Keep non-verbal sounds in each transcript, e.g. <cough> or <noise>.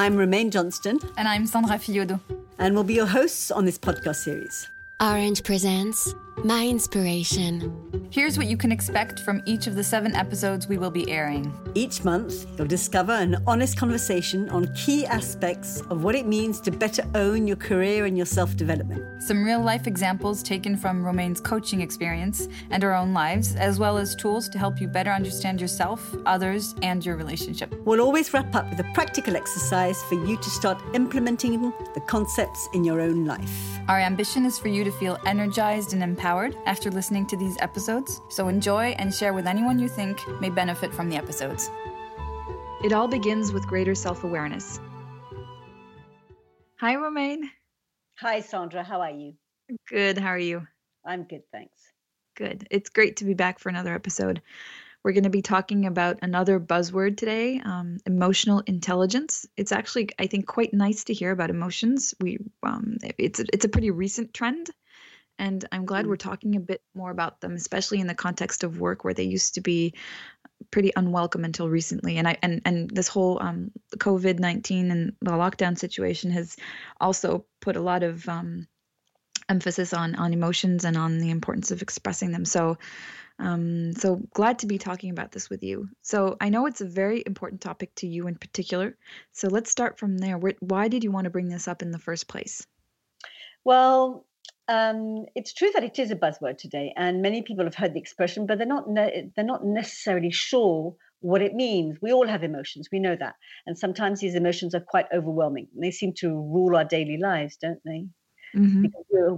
I'm Romaine Johnston. And I'm Sandra Fiodo. And we'll be your hosts on this podcast series. Orange presents My Inspiration. Here's what you can expect from each of the seven episodes we will be airing. Each month, you'll discover an honest conversation on key aspects of what it means to better own your career and your self development. Some real life examples taken from Romaine's coaching experience and our own lives, as well as tools to help you better understand yourself, others, and your relationship. We'll always wrap up with a practical exercise for you to start implementing the concepts in your own life. Our ambition is for you to feel energized and empowered after listening to these episodes, so enjoy and share with anyone you think may benefit from the episodes. It all begins with greater self awareness. Hi, Romaine. Hi, Sandra. How are you? Good. How are you? I'm good, thanks. Good. It's great to be back for another episode. We're going to be talking about another buzzword today um, emotional intelligence. It's actually, I think, quite nice to hear about emotions. We, um, it's, it's a pretty recent trend and I'm glad we're mm. talking a bit more about them, especially in the context of work where they used to be pretty unwelcome until recently. And I and and this whole um, COVID nineteen and the lockdown situation has also put a lot of um, emphasis on on emotions and on the importance of expressing them. So. Um, so glad to be talking about this with you. So I know it's a very important topic to you in particular. So let's start from there. Why did you want to bring this up in the first place? Well, um, it's true that it is a buzzword today, and many people have heard the expression, but they're not ne- they're not necessarily sure what it means. We all have emotions, we know that, and sometimes these emotions are quite overwhelming. They seem to rule our daily lives, don't they? Mm-hmm.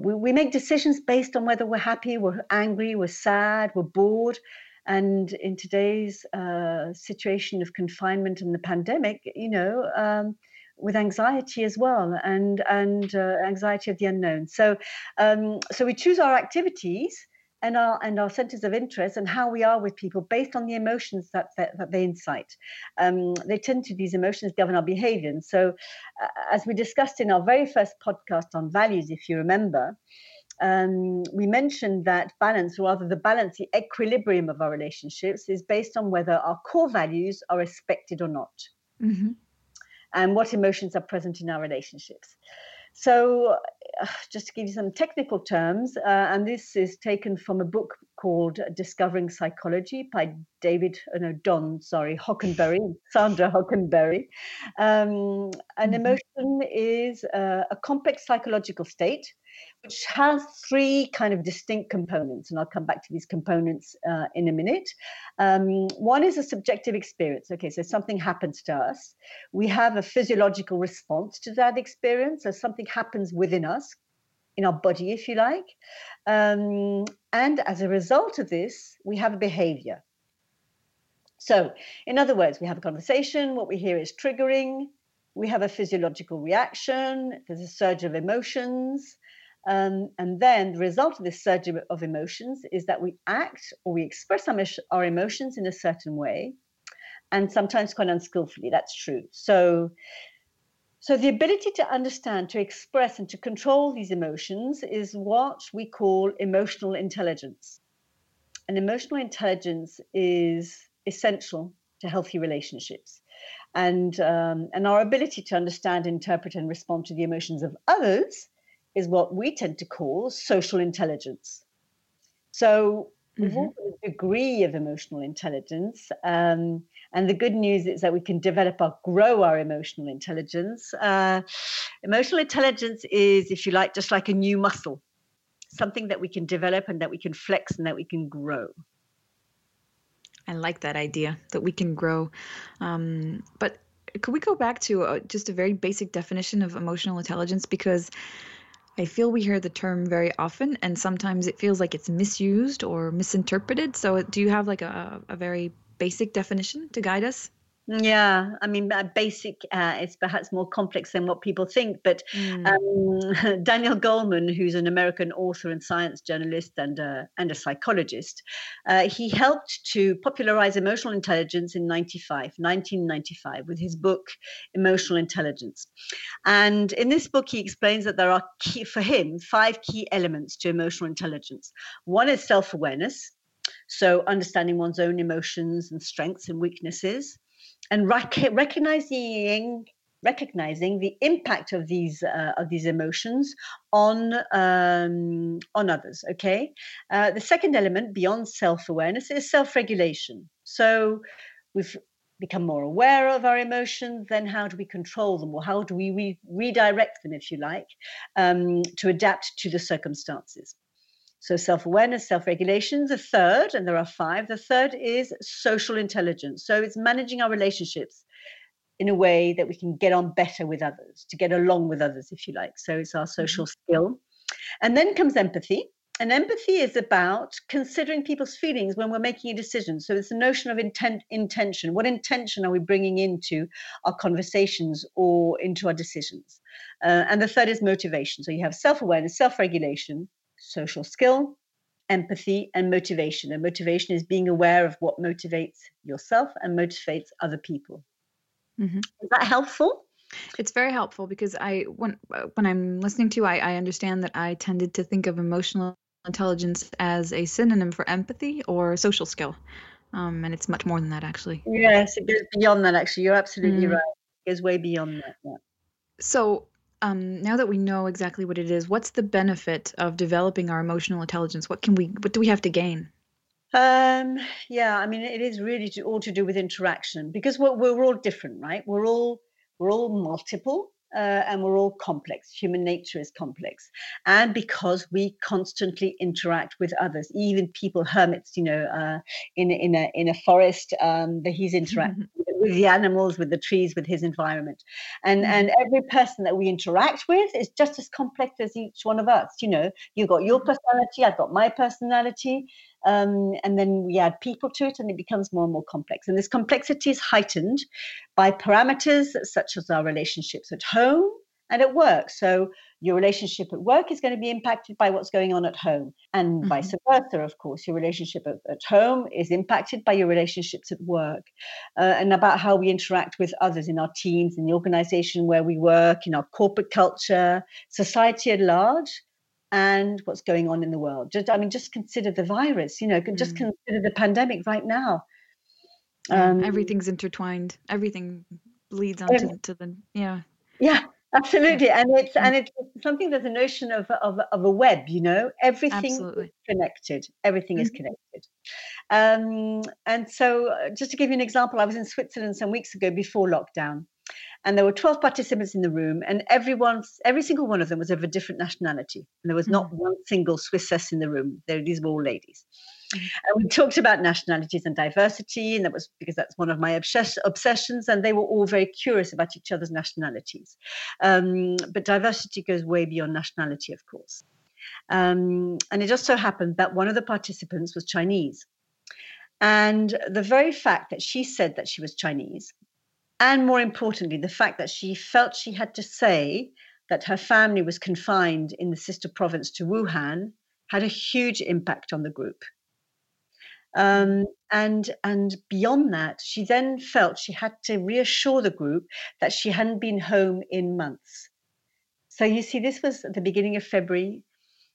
We, we make decisions based on whether we're happy, we're angry, we're sad, we're bored. And in today's uh, situation of confinement and the pandemic, you know, um, with anxiety as well and and uh, anxiety of the unknown. So um, so we choose our activities and our and our centers of interest and how we are with people based on the emotions that that, that they incite. Um, they tend to these emotions govern our behavior. And so uh, as we discussed in our very first podcast on values if you remember um, we mentioned that balance, or rather the balance, the equilibrium of our relationships, is based on whether our core values are respected or not. Mm-hmm and what emotions are present in our relationships. So, uh, just to give you some technical terms, uh, and this is taken from a book called Discovering Psychology by David, uh, no, Don, sorry, Hockenbury, <laughs> Sandra Hockenbury. Um, an mm-hmm. emotion is uh, a complex psychological state which has three kind of distinct components, and I'll come back to these components uh, in a minute. Um, one is a subjective experience. Okay, so something happens to us. We have a physiological response to that experience, so something happens within us, in our body, if you like. Um, and as a result of this, we have a behavior. So, in other words, we have a conversation, what we hear is triggering, we have a physiological reaction, there's a surge of emotions, um, and then the result of this surge of emotions is that we act or we express our emotions in a certain way, and sometimes quite unskillfully. That's true. So, so the ability to understand, to express, and to control these emotions is what we call emotional intelligence. And emotional intelligence is essential to healthy relationships. And, um, and our ability to understand, interpret, and respond to the emotions of others is what we tend to call social intelligence. So mm-hmm. we've all got a degree of emotional intelligence. Um, and the good news is that we can develop or grow our emotional intelligence. Uh, emotional intelligence is, if you like, just like a new muscle, something that we can develop and that we can flex and that we can grow. I like that idea that we can grow. Um, but could we go back to uh, just a very basic definition of emotional intelligence? Because I feel we hear the term very often, and sometimes it feels like it's misused or misinterpreted. So, do you have like a, a very basic definition to guide us? Yeah, I mean, basic uh, is perhaps more complex than what people think. But mm. um, <laughs> Daniel Goleman, who's an American author and science journalist and a, and a psychologist, uh, he helped to popularize emotional intelligence in 95, 1995 with his book, Emotional Intelligence. And in this book, he explains that there are, key, for him, five key elements to emotional intelligence. One is self awareness. So, understanding one's own emotions and strengths and weaknesses and rec- recognizing recognizing the impact of these uh, of these emotions on um, on others. Okay, uh, the second element beyond self awareness is self regulation. So we've become more aware of our emotions. Then how do we control them, or how do we re- redirect them, if you like, um, to adapt to the circumstances? So, self awareness, self regulation. The third, and there are five, the third is social intelligence. So, it's managing our relationships in a way that we can get on better with others, to get along with others, if you like. So it's our social mm-hmm. skill. And then comes empathy. And empathy is about considering people's feelings when we're making a decision. So it's the notion of intent, intention. What intention are we bringing into our conversations or into our decisions? Uh, and the third is motivation. So you have self awareness, self regulation, social skill, empathy, and motivation. And motivation is being aware of what motivates yourself and motivates other people. Mm-hmm. Is that helpful? It's very helpful because I when when I'm listening to you, I, I understand that I tended to think of emotional intelligence as a synonym for empathy or social skill, um, and it's much more than that actually. Yes, it goes beyond that. Actually, you're absolutely mm. right. It goes way beyond that. Yeah. So um, now that we know exactly what it is, what's the benefit of developing our emotional intelligence? What can we what do we have to gain? Um, yeah, I mean, it is really to, all to do with interaction because we're, we're all different, right? We're all we're all multiple. Uh, and we're all complex. Human nature is complex. And because we constantly interact with others, even people, hermits, you know, uh, in, in, a, in a forest, um, that he's interacting with the animals, with the trees, with his environment. And, mm-hmm. and every person that we interact with is just as complex as each one of us. You know, you've got your personality, I've got my personality. Um, and then we add people to it and it becomes more and more complex. And this complexity is heightened by parameters such as our relationships at home and at work. So your relationship at work is going to be impacted by what's going on at home, and mm-hmm. vice versa, of course. Your relationship at, at, home is impacted by your relationships at work, uh, and about how we interact with others in our teams, in the organization where we work, in our corporate culture, society at large and what's going on in the world. Just, I mean, just consider the virus. You know, just mm. consider the pandemic right now. Um, everything's intertwined. Everything leads on to, to the yeah. Yeah, absolutely, and it's and it's something. There's a notion of of, of a web. You know, everything absolutely. is connected. Everything mm-hmm. is connected. Um, and so, uh, just to give you an example, I was in Switzerland some weeks ago before lockdown, and there were 12 participants in the room and everyone every single one of them was of a different nationality. And there was not mm-hmm. one single swissess in the room. There these were all ladies. Mm-hmm. and we talked about nationalities and diversity and that was because that's one of my obsess- obsessions and they were all very curious about each other's nationalities. Um, but diversity goes way beyond nationality of course. Um, and it just so happened that one of the participants was chinese. And the very fact that she said that she was Chinese and more importantly, the fact that she felt she had to say that her family was confined in the sister province to Wuhan had a huge impact on the group. Um, and and beyond that, she then felt she had to reassure the group that she hadn't been home in months. So you see, this was at the beginning of February.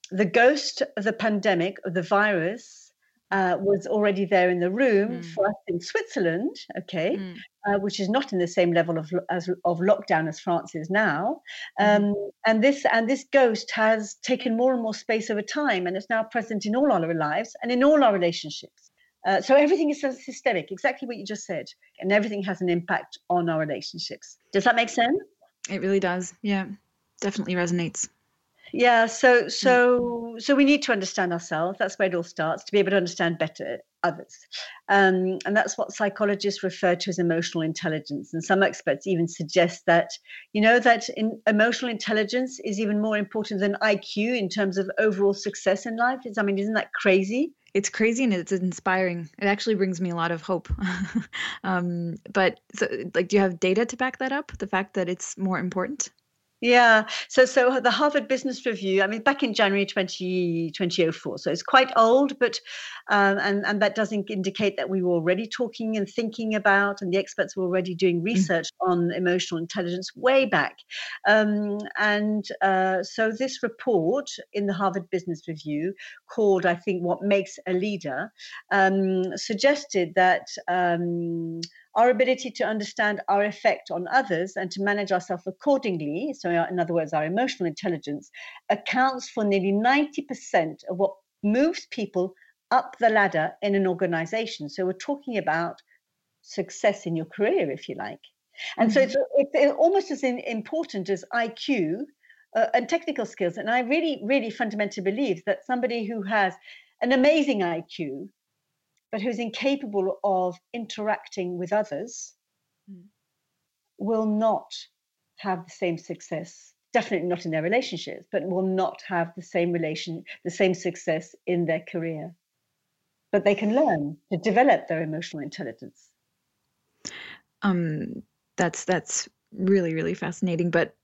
The ghost of the pandemic, of the virus, uh, was already there in the room mm. for us in Switzerland, okay, mm. Uh, which is not in the same level of as, of lockdown as France is now. Mm-hmm. Um. And this and this ghost has taken more and more space over time, and it's now present in all our lives and in all our relationships. Uh, so everything is systemic, exactly what you just said, and everything has an impact on our relationships. Does that make sense? It really does. Yeah, definitely resonates yeah so mm. so so we need to understand ourselves that's where it all starts to be able to understand better others um, and that's what psychologists refer to as emotional intelligence and some experts even suggest that you know that in, emotional intelligence is even more important than iq in terms of overall success in life i mean isn't that crazy it's crazy and it's inspiring. It actually brings me a lot of hope. <laughs> um, but so, like, do you have data to back that up? The fact that it's more important? Yeah. So so the Harvard Business Review, I mean, back in January 20, 2004. So it's quite old, but um, and, and that doesn't indicate that we were already talking and thinking about, and the experts were already doing mm. research mm. on emotional intelligence way back. Um, and uh, so this report in the Harvard Business Review, called, I think, What Makes a Leader, um, suggested that um, our ability to understand our effect on others and to manage ourselves accordingly, so in other words, our emotional intelligence, accounts for nearly 90% of what moves people up the ladder in an organization. So we're talking about success in your career, if you like. And mm-hmm. so it's, it's, almost as important as IQ uh, and technical skills. And I really, really fundamentally believe that somebody who has an amazing IQ, but who's incapable of interacting with others, mm. will not have the same success. Definitely not in their relationships, but will not have the same relation, the same success in their career. But they can learn to develop their emotional intelligence. Um, that's that's really really fascinating. But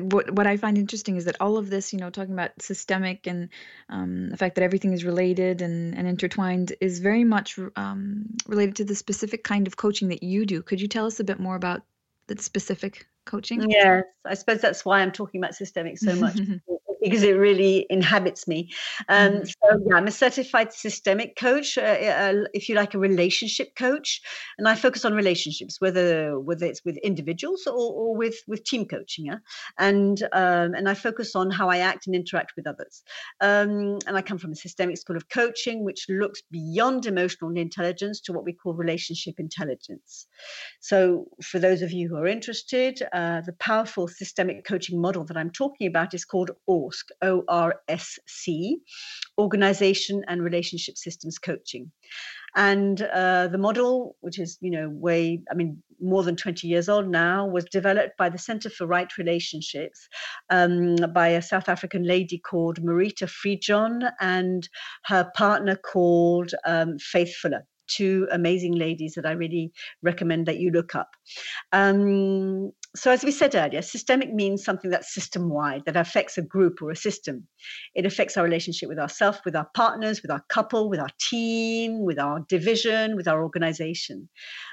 what what I find interesting is that all of this, you know, talking about systemic and um, the fact that everything is related and, and intertwined, is very much um, related to the specific kind of coaching that you do. Could you tell us a bit more about that specific coaching? Yes, I suppose that's why I'm talking about systemic so much <laughs> because it really inhabits me. Um, mm-hmm. So yeah, I'm a certified systemic coach, uh, uh, if you like, a relationship coach, and I focus on relationships, whether whether it's with individuals or, or with with team coaching. Yeah? And um, and I focus on how I act and interact with others. Um, and I come from a systemic school of coaching, which looks beyond emotional intelligence to what we call relationship intelligence. So for those of you who are interested, uh, the powerful systemic coaching model that I'm talking about is called OR ORSC, O R S C, Organization and Relationship Systems Coaching. And uh, the model, which is, you know, way, I mean, more than 20 years old now, was developed by the Center for Right Relationships um, by a South African lady called Marita Fridjhon and her partner called um, Faith Fuller two amazing ladies that I really recommend that you look up. Um, so, as we said earlier, systemic means something that's system wide, that affects a group or a system. It affects our relationship with ourselves, with our partners, with our couple, with our team, with our division, with our organization.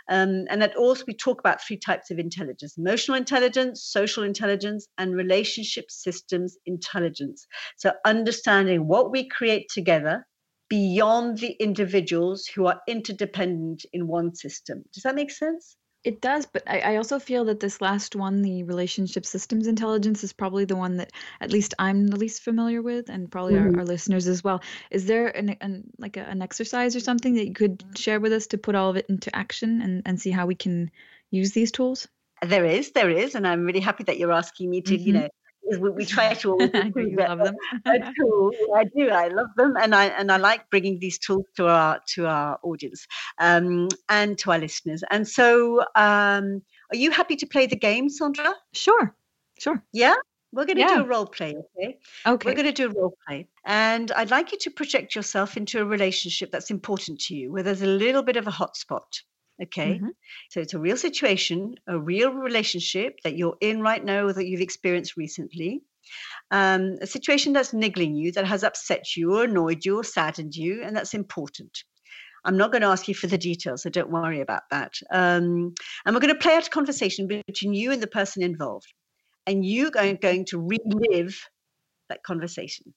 Um, and that also we talk about three types of intelligence emotional intelligence, social intelligence, and relationship systems intelligence. So, understanding what we create together beyond the individuals who are interdependent in one system. Does that make sense? It does, but I, I also feel that this last one, the relationship systems intelligence, is probably the one that at least I'm the least familiar with, and probably mm-hmm. our, our, listeners as well. Is there an, an like a, an exercise or something that you could share with us to put all of it into action and, and see how we can use these tools? There is, there is, and I'm really happy that you're asking me to, mm-hmm. you know, we, we <laughs> try to always <laughs> you love them. <laughs> I do. I love them, and I and I like bringing these tools to our to our audience um, and to our listeners. And so, um, are you happy to play the game, Sandra? Sure, sure. Yeah. We're going to yeah. do a role play, okay? Okay. We're going to do a role play. And I'd like you to project yourself into a relationship that's important to you, where there's a little bit of a hotspot. Okay. Mm-hmm. So it's a real situation, a real relationship that you're in right now or that you've experienced recently. Um, a situation that's niggling you, that has upset you or annoyed you or saddened you, and that's important. I'm not going to ask you for the details, so don't worry about that. Um, and we're going to play out a conversation between you and the person involved. And you are going to relive that conversation.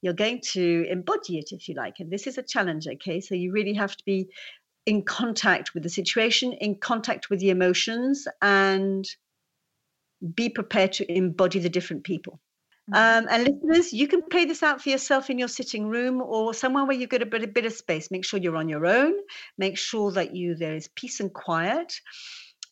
You're going to embody it, if you like. And this is a challenge, okay? So you really have to be in contact with the situation, in contact with the emotions, and be prepared to embody the different people. Mm-hmm. Um, and listeners, you can play this out for yourself in your sitting room or somewhere where you've got a bit, a bit of space. Make sure you're on your own. Make sure that you there is peace and quiet.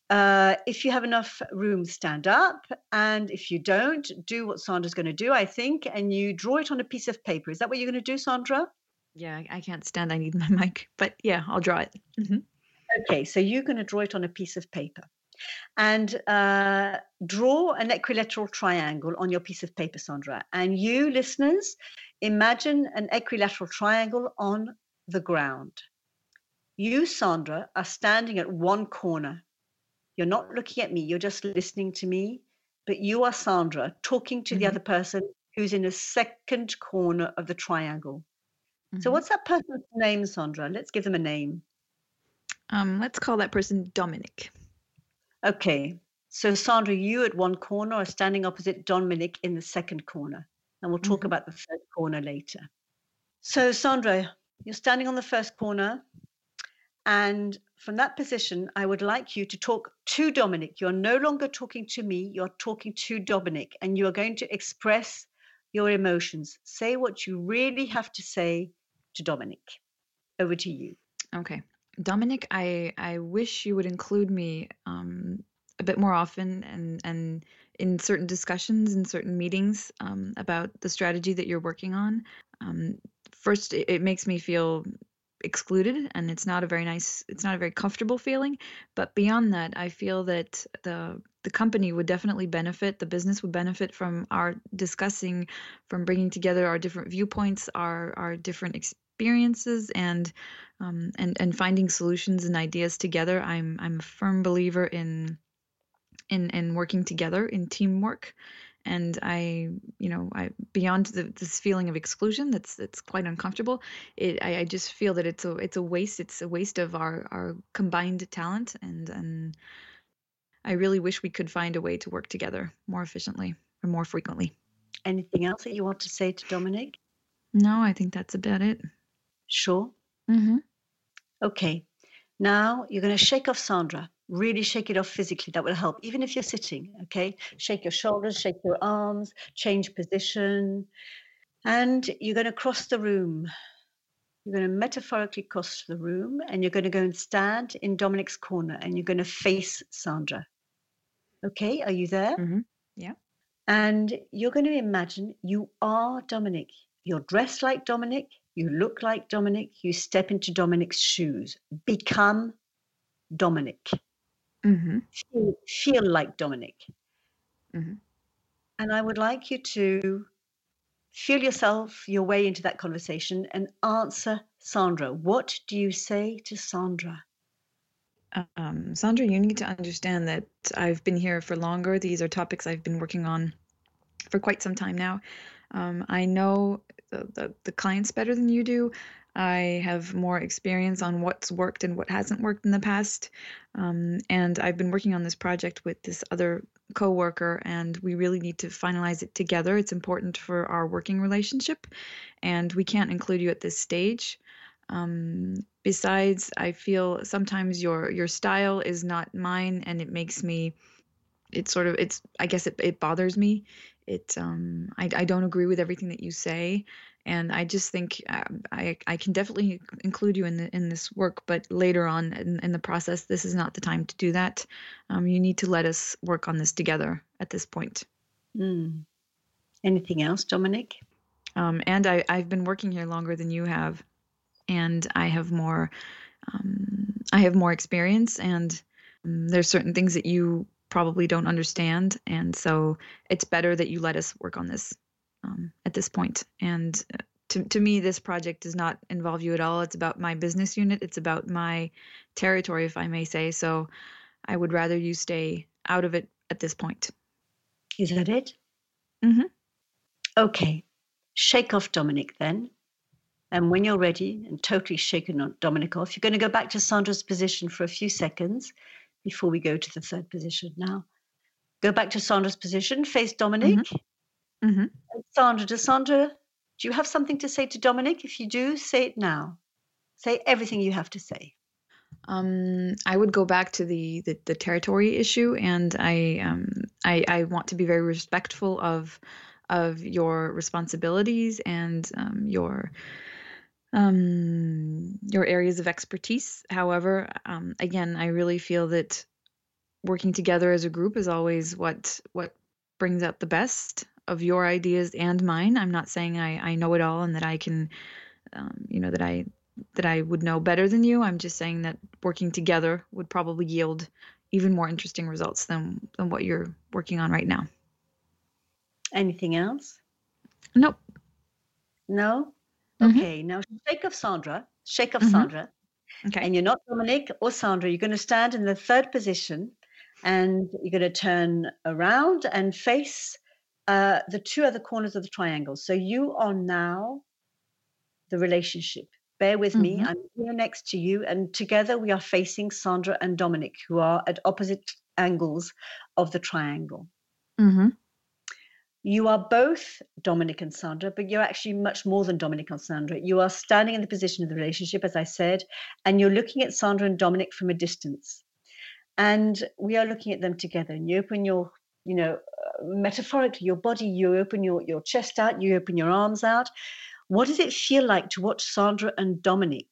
Uh, if you have enough room, stand up. And if you don't, do what Sandra's going to do, I think, and you draw it on a piece of paper. Is that what you're going to do, Sandra? Yeah, I can't stand. I need my <laughs> mic, but yeah, I'll draw it. Mm-hmm. Okay, so you're going to draw it on a piece of paper, and uh, draw an equilateral triangle on your piece of paper, Sandra. And you, listeners, imagine an equilateral triangle on the ground. You, Sandra, are standing at one corner. You're not looking at me. You're just listening to me. But you are Sandra talking to mm-hmm. the other person who's in a second corner of the triangle. Mm-hmm. So, what's that person's name, Sandra? Let's give them a name. Um, let's call that person Dominic. Okay. So, Sandra, you at one corner are standing opposite Dominic in the second corner. And we'll talk mm-hmm. about the third corner later. So, Sandra, you're standing on the first corner. And from that position, I would like you to talk to Dominic. You're no longer talking to me, you're talking to Dominic, and you are going to express your emotions. Say what you really have to say to Dominic. Over to you. Okay. Dominic, I, I wish you would include me um, a bit more often and, and in certain discussions in certain meetings um, about the strategy that you're working on. Um, first, it, it makes me feel excluded and it's not a very nice it's not a very comfortable feeling but beyond that i feel that the the company would definitely benefit the business would benefit from our discussing from bringing together our different viewpoints our our different experiences and um, and and finding solutions and ideas together i'm i'm a firm believer in in in working together in teamwork and I, you know, I beyond the, this feeling of exclusion that's that's quite uncomfortable. It, I, I just feel that it's a it's a waste. It's a waste of our our combined talent, and and I really wish we could find a way to work together more efficiently or more frequently. Anything else that you want to say to Dominic? No, I think that's about it. Sure. Mm-hmm. Okay. Now you're going to shake off Sandra. Really shake it off physically. That will help. Even if you're sitting okay? Shake your shoulders shake your arms change position. And you're going to cross the room. You're going to metaphorically cross the room and you're going to go and stand in dominic's corner and you're going to face sandra. Okay? Are you there? Mm-hmm. yeah. And you're going to imagine you are dominic. You're dressed like dominic you look like dominic you step into dominic's shoes become dominic Mm-hmm. Feel, feel like Dominic. Mm-hmm. And I would like you to feel yourself your way into that conversation and answer Sandra. What do you say to Sandra? Um, Sandra, you need to understand that I've been here for longer. These are topics I've been working on for quite some time now. Um, I know the, the, the clients better than you do. I have more experience on what's worked and what hasn't worked in the past. Um, and I've been working on this project with this other coworker, and we really need to finalize it together. It's important for our working relationship, and we can't include you at this stage. Um, besides, I feel sometimes your your style is not mine, and it makes me. It's sort of it's. I guess it it bothers me. It um I I don't agree with everything that you say, and I just think um, I I can definitely include you in the, in this work, but later on in, in the process, this is not the time to do that. Um, you need to let us work on this together at this point. Mm. Anything else, Dominic? Um, and I I've been working here longer than you have, and I have more um, I have more experience, and um, there's certain things that you probably don't understand, and so it's better that you let us work on this um, at this point. And uh, to, to me, this project does not involve you at all. It's about my business unit, it's about my territory, if I may say. So I would rather you stay out of it at this point. Is that it? Mm-hmm. Okay. Shake off Dominic then. And when you're ready and totally shaken Dominic off, you're going to go back to Sandra's position for a few seconds before we go to the third position. Now, go back to Sandra's position, face Dominic. Mm-hmm. Mm-hmm. Sandra, does Sandra, do you have something to say to Dominic? If you do, say it now. Say everything you have to say. Um, I would go back to the, the, the territory issue, and I, um, I I want to be very respectful of of your responsibilities and um, your um, your areas of expertise. However, um, again, I really feel that working together as a group is always what what brings out the best of your ideas and mine. I'm not saying I, I know it all and that I can, um, you know, that I that I would know better than you. I'm just saying that working together would probably yield even more interesting results than than what you're working on right now. Anything else? Nope. No. Mm-hmm. Okay. Now shake of Sandra. Shake off Mhm. Sandra. Okay. And you're not Dominic or Sandra. You're going to stand in the third position, and you're going to turn around and face uh, the two other corners of the triangle. So you are now the relationship. Bear with me. Mhm. I'm here next to you, and together we are facing Sandra and Dominic, who are at opposite angles of the triangle. Mm-hmm. You are both Dominic and Sandra, but you're actually much more than Dominic and Sandra. You are standing in the position of the relationship, as I said, and you're looking at Sandra and Dominic from a distance. And we are looking at them together. And you open your, you know, uh, metaphorically, your body, you open your, your chest out, you open your arms out. What does it feel like to watch Sandra and Dominic?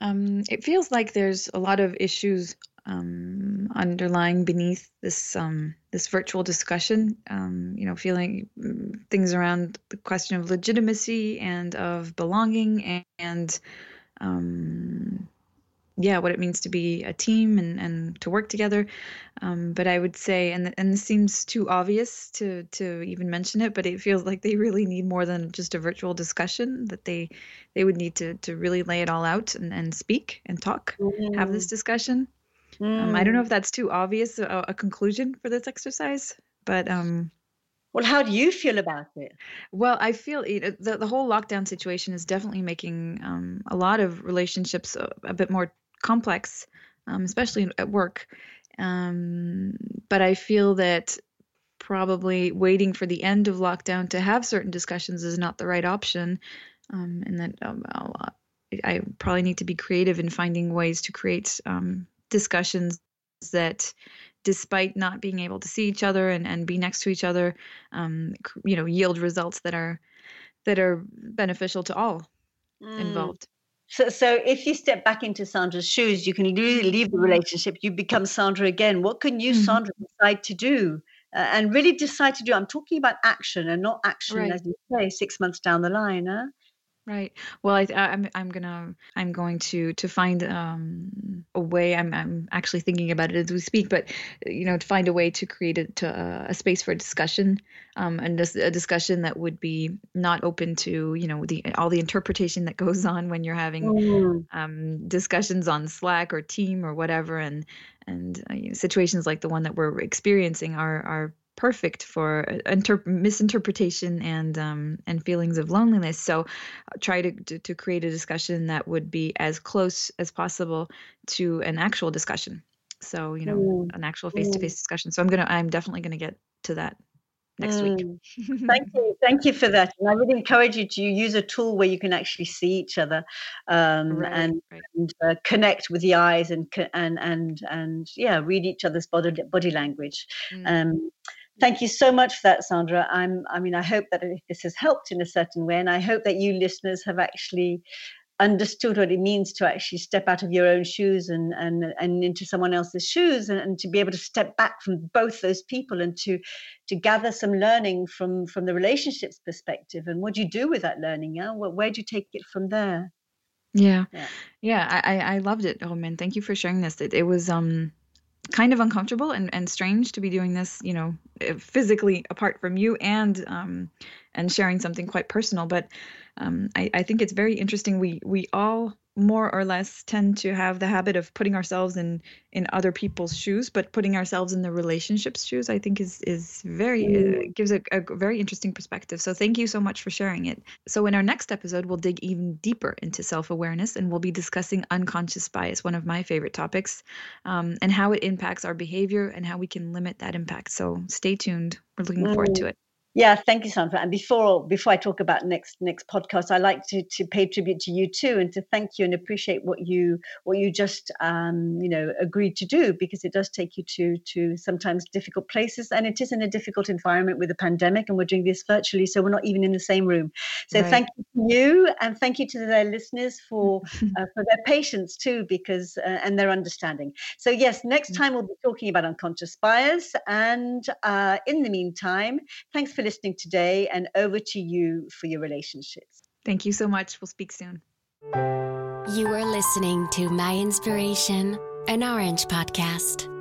Um, it feels like there's a lot of issues um, underlying beneath this um, this virtual discussion. Um, you know, feeling mm, things around the question of legitimacy and of belonging and, and um, yeah, what it means to be a team and, and to work together. Um, but I would say, and and this seems too obvious to to even mention it, but it feels like they really need more than just a virtual discussion. That they they would need to to really lay it all out and, and speak and talk, mm. have this mm. discussion. Mm. Um, I don't know mm. if that's too obvious a, a conclusion for this exercise, but um, well, how do you feel about it? Well, I feel it, the the whole lockdown situation is definitely making um, a lot of relationships a, a bit more complex, um, especially at work. Um, but I feel that probably waiting for the end of lockdown to have certain discussions is not the right option, um, and that um, I probably need to be creative in finding ways to create um, discussions that despite not being able to see each other and, and be next to each other um, you know yield results that are that are beneficial to all mm. involved so, so if you step back into Sandra's shoes, you can leave, leave the relationship. You become Sandra again. What can you, mm-hmm. Sandra, decide to do? Uh, and really decide to do. I'm talking about action and not action, right. as you say, six months down the line. Huh? Right. Well, I, I'm I'm gonna I'm going to to find um, a way. I'm I'm actually thinking about it as we speak, but you know, to find a way to create a, to, uh, a space for discussion, um, and just a discussion that would be not open to you know the all the interpretation that goes on when you're having mm. um, discussions on Slack or Team or whatever, and and uh, you know, situations like the one that we're experiencing are are perfect for inter- misinterpretation and um, and feelings of loneliness. So uh, try to, to, to create a discussion that would be as close as possible to an actual discussion. So you know, mm. an actual face to face discussion. So I'm gonna I'm definitely gonna get to that next mm. week. thank you, thank you for that. And I would encourage you to use a tool where you can actually see each other um, right, and, right. and uh, connect with the eyes and and and and yeah, read each other's body body language. Mm. Um, Thank you so much for that, Sandra. I'm, I mean, I hope that this has helped in a certain way, and I hope that you listeners have actually understood what it means to actually step out of your own shoes and and and into someone else's shoes and, and to be able to step back from both those people and to to gather some learning from from the relationships perspective. And what do you do with that learning yeah? Where do you take it from there? Yeah. Yeah, yeah I, I loved it oh man thank you for sharing this. It, it was um kind of uncomfortable and, and strange to be doing this, you know, physically apart from you and um, and sharing something quite personal. But um, I, I think it's very interesting. We we all more or less tend to have the habit of putting ourselves in in other people's shoes but putting ourselves in the relationships shoes i think is is very uh, mm. gives a, a very interesting perspective. So thank you so much for sharing it. So in our next episode we'll dig even deeper into self-awareness and we'll be discussing unconscious bias one of my favorite topics um, and how it impacts our behavior and how we can limit that impact. So stay tuned. We're looking forward to it yeah, thank you, Sandra. And before before I talk about next next podcast, I like to to pay tribute to you too, and to thank you and appreciate what you what you just um, you know agreed to do because it does take you to to sometimes difficult places, and it is in a difficult environment with the pandemic, and we're doing this virtually, so we're not even in the same room. So right. thank you to you, and thank you to their listeners for <laughs> uh, for their patience too, because uh, and their understanding. So yes, next time we'll be talking about unconscious bias, and uh, in the meantime, thanks for for listening today, and over to you for your relationships. Thank you so much. We'll speak soon. You are listening to My Inspiration, an Orange podcast.